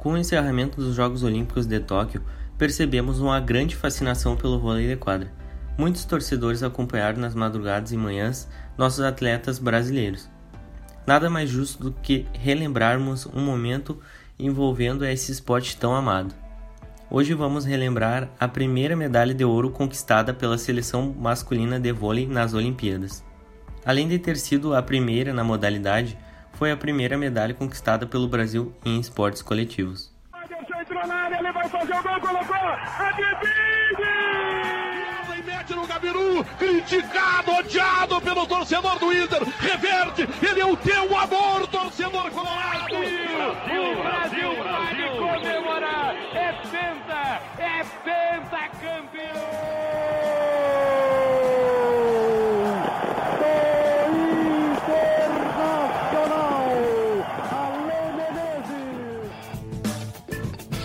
Com o encerramento dos Jogos Olímpicos de Tóquio, percebemos uma grande fascinação pelo vôlei de quadra. Muitos torcedores acompanharam nas madrugadas e manhãs nossos atletas brasileiros. Nada mais justo do que relembrarmos um momento envolvendo esse esporte tão amado. Hoje vamos relembrar a primeira medalha de ouro conquistada pela seleção masculina de vôlei nas Olimpíadas. Além de ter sido a primeira na modalidade, foi a primeira medalha conquistada pelo Brasil em esportes coletivos. No Gabiru, criticado, odiado pelo torcedor do Inter, reverte, ele é o teu amor, torcedor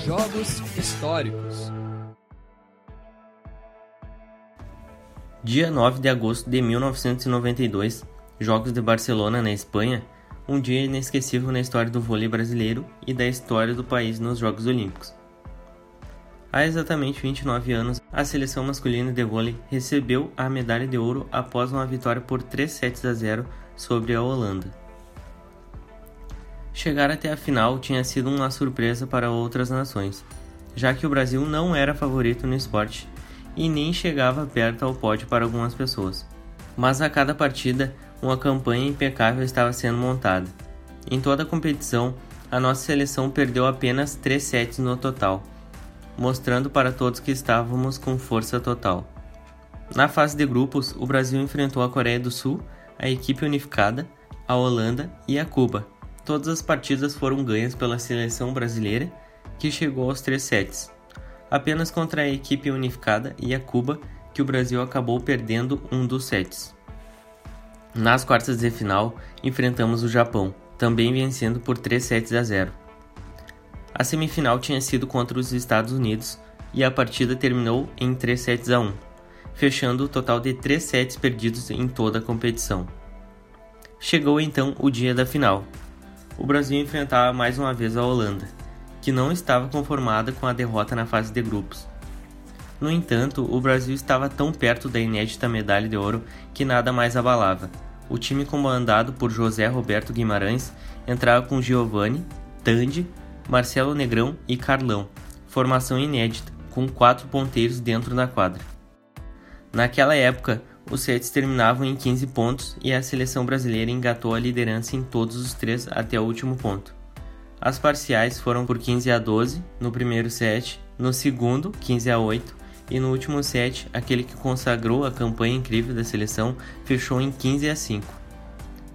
Jogos históricos. Dia 9 de agosto de 1992, Jogos de Barcelona, na Espanha, um dia inesquecível na história do vôlei brasileiro e da história do país nos Jogos Olímpicos. Há exatamente 29 anos, a seleção masculina de vôlei recebeu a medalha de ouro após uma vitória por 3 sets a 0 sobre a Holanda. Chegar até a final tinha sido uma surpresa para outras nações, já que o Brasil não era favorito no esporte e nem chegava perto ao pódio para algumas pessoas. Mas a cada partida, uma campanha impecável estava sendo montada. Em toda a competição, a nossa seleção perdeu apenas 3 sets no total, mostrando para todos que estávamos com força total. Na fase de grupos, o Brasil enfrentou a Coreia do Sul, a equipe unificada, a Holanda e a Cuba, Todas as partidas foram ganhas pela seleção brasileira, que chegou aos três sets. Apenas contra a equipe unificada e a Cuba, que o Brasil acabou perdendo um dos sets. Nas quartas de final, enfrentamos o Japão, também vencendo por 3 sets a 0. A semifinal tinha sido contra os Estados Unidos e a partida terminou em 3 sets a 1, fechando o total de 3 sets perdidos em toda a competição. Chegou então o dia da final, o Brasil enfrentava mais uma vez a Holanda, que não estava conformada com a derrota na fase de grupos. No entanto, o Brasil estava tão perto da inédita medalha de ouro que nada mais abalava. O time comandado por José Roberto Guimarães entrava com Giovanni, Tandy, Marcelo Negrão e Carlão, formação inédita, com quatro ponteiros dentro da quadra. Naquela época, os sets terminavam em 15 pontos e a seleção brasileira engatou a liderança em todos os três até o último ponto. As parciais foram por 15 a 12 no primeiro set, no segundo 15 a 8 e no último set, aquele que consagrou a campanha incrível da seleção, fechou em 15 a 5.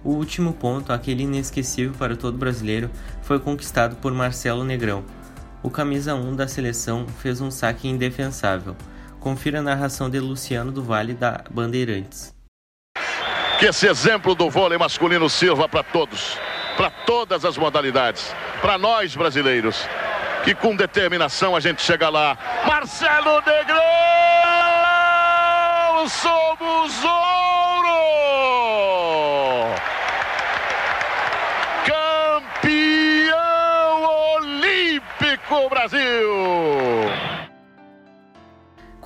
O último ponto, aquele inesquecível para todo brasileiro, foi conquistado por Marcelo Negrão. O camisa 1 da seleção fez um saque indefensável Confira a narração de Luciano do Vale da Bandeirantes. Que esse exemplo do vôlei masculino sirva para todos, para todas as modalidades, para nós brasileiros, que com determinação a gente chega lá. Marcelo Negrão, somos ouro! Campeão olímpico Brasil!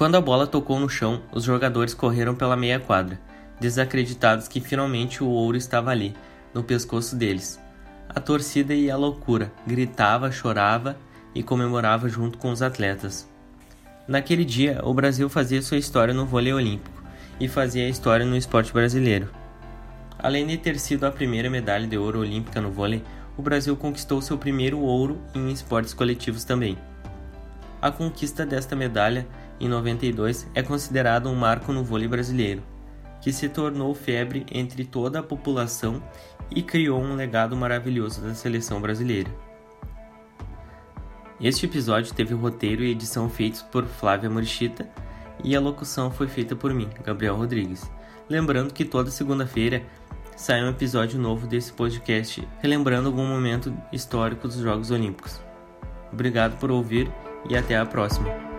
Quando a bola tocou no chão, os jogadores correram pela meia quadra, desacreditados que finalmente o ouro estava ali, no pescoço deles. A torcida ia à loucura, gritava, chorava e comemorava junto com os atletas. Naquele dia, o Brasil fazia sua história no vôlei olímpico e fazia a história no esporte brasileiro. Além de ter sido a primeira medalha de ouro olímpica no vôlei, o Brasil conquistou seu primeiro ouro em esportes coletivos também. A conquista desta medalha em 92, é considerado um marco no vôlei brasileiro, que se tornou febre entre toda a população e criou um legado maravilhoso da seleção brasileira. Este episódio teve roteiro e edição feitos por Flávia Morichita e a locução foi feita por mim, Gabriel Rodrigues. Lembrando que toda segunda-feira sai um episódio novo desse podcast, relembrando algum momento histórico dos Jogos Olímpicos. Obrigado por ouvir e até a próxima.